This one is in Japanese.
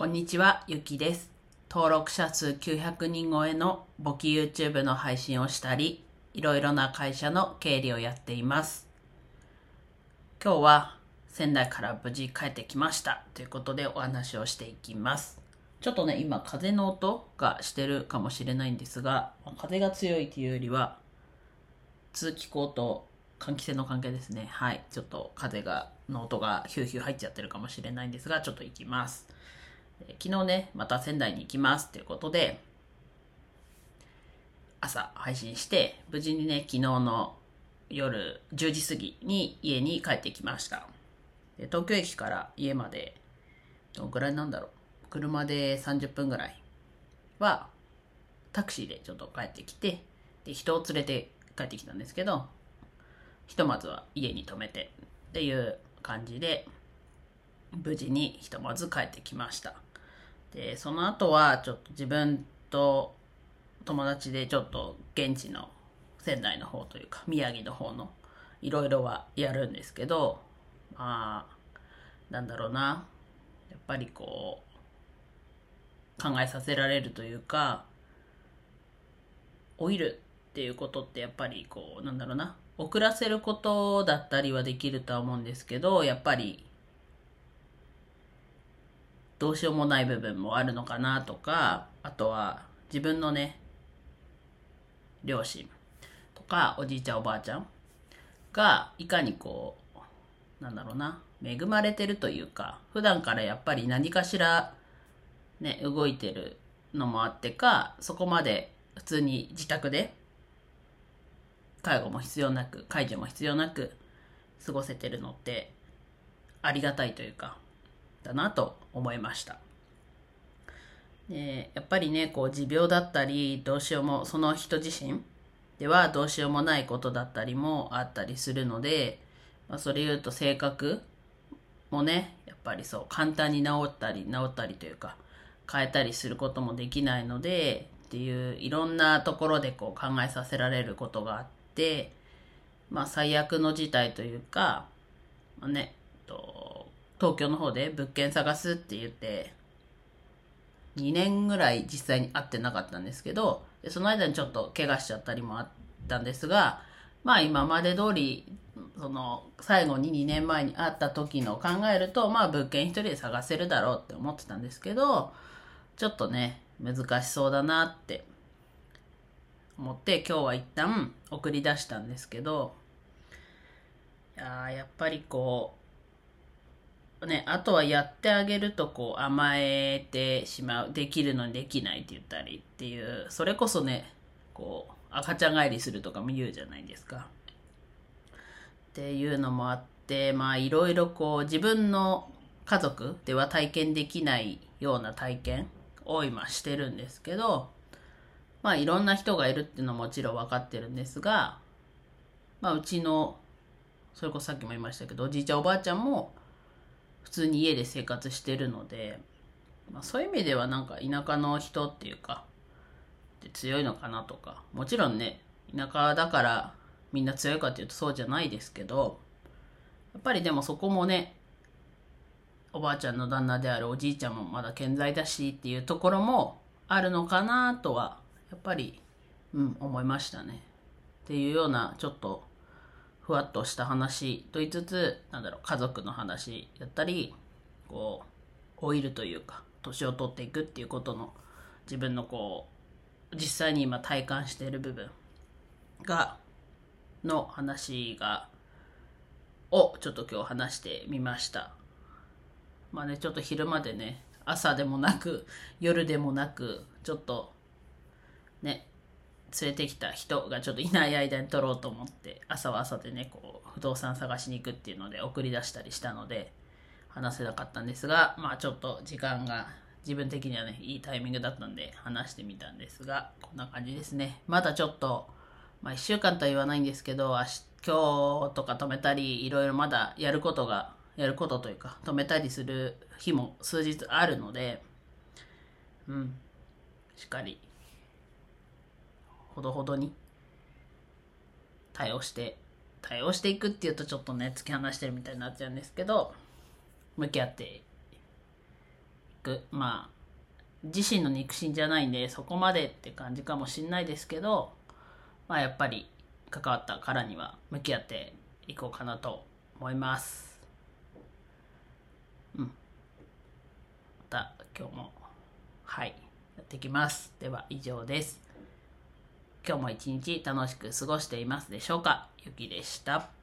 こんにちは、ゆきです。登録者数900人超えの簿記 YouTube の配信をしたり、いろいろな会社の経理をやっています。今日は仙台から無事帰ってきましたということでお話をしていきます。ちょっとね、今風の音がしてるかもしれないんですが、風が強いというよりは、通気口と換気扇の関係ですね。はい。ちょっと風が、の音がヒューヒュー入っちゃってるかもしれないんですが、ちょっと行きます。昨日ね、また仙台に行きますということで、朝配信して、無事にね、昨日の夜10時過ぎに家に帰ってきました。で東京駅から家まで、どのくらいなんだろう。車で30分ぐらいは、タクシーでちょっと帰ってきて、で、人を連れて帰ってきたんですけど、ひとまずは家に泊めてっていう感じで、無事にひとまず帰ってきました。で、その後はちょっと自分と友達でちょっと現地の仙台の方というか宮城の方のいろいろはやるんですけど、まあ、なんだろうな。やっぱりこう、考えさせられるというか、老いるっていうことってやっぱりこう、なんだろうな。遅らせることだったりはできるとは思うんですけど、やっぱりどうしようもない部分もあるのかなとか、あとは自分のね、両親とかおじいちゃんおばあちゃんがいかにこう、なんだろうな、恵まれてるというか、普段からやっぱり何かしらね、動いてるのもあってか、そこまで普通に自宅で介護も必要なく、介助も必要なく過ごせてるのってありがたいというか、だなと思いました。でやっぱりね、こう持病だったり、どうしようも、その人自身ではどうしようもないことだったりもあったりするので、まあ、それ言うと性格もね、やっぱりそう、簡単に治ったり、治ったりというか、変えたりすることもできないので、っていう、いろんなところでこう考えさせられることがあって、まあ最悪の事態というか、まあね、と東京の方で物件探すって言って、2年ぐらい実際に会ってなかったんですけど、その間にちょっと怪我しちゃったりもあったんですが、まあ今まで通り、その最後に2年前に会った時の考えると、まあ物件一人で探せるだろうって思ってたんですけど、ちょっとね、難しそうだなって思って今日は一旦送り出したんですけど、いややっぱりこう、ね、あとはやってあげるとこう甘えてしまう、できるのにできないって言ったりっていう、それこそね、こう、赤ちゃん帰りするとかも言うじゃないですか。っていうのもあって、まあいろいろこう自分の家族では体験できないような体験を今してるんですけど、まあいろんな人がいるっていうのももちろん分かってるんですが、まあうちの、それこそさっきも言いましたけど、おじいちゃんおばあちゃんも普通に家で生活してるので、まあそういう意味ではなんか田舎の人っていうか、強いのかなとか、もちろんね、田舎だからみんな強いかっていうとそうじゃないですけど、やっぱりでもそこもね、おばあちゃんの旦那であるおじいちゃんもまだ健在だしっていうところもあるのかなとは、やっぱり、うん、思いましたね。っていうような、ちょっと、ふわっとした話と言いつつ、なんだろう、家族の話だったり、こう、老いるというか、年を取っていくっていうことの、自分のこう、実際に今体感している部分が、の話が、をちょっと今日話してみました。まあね、ちょっと昼までね、朝でもなく、夜でもなく、ちょっと、ね、連れてきた人がちょっといない間に撮ろうと思って、朝は朝でね、こう、不動産探しに行くっていうので送り出したりしたので、話せなかったんですが、まあちょっと時間が自分的にはね、いいタイミングだったんで話してみたんですが、こんな感じですね。まだちょっと、まあ1週間とは言わないんですけど、今日とか止めたり、いろいろまだやることが、やることというか、止めたりする日も数日あるので、うん、しっかり、ほどほどに対応して、対応していくっていうとちょっとね、突き放してるみたいになっちゃうんですけど、向き合っていく。まあ自身の肉親じゃないんでそこまでって感じかもしんないですけどまあやっぱり関わったからには向き合っていこうかなと思います。うん。また今日もはいやっていきます。では以上です。今日も一日楽しく過ごしていますでしょうか？ゆきでした。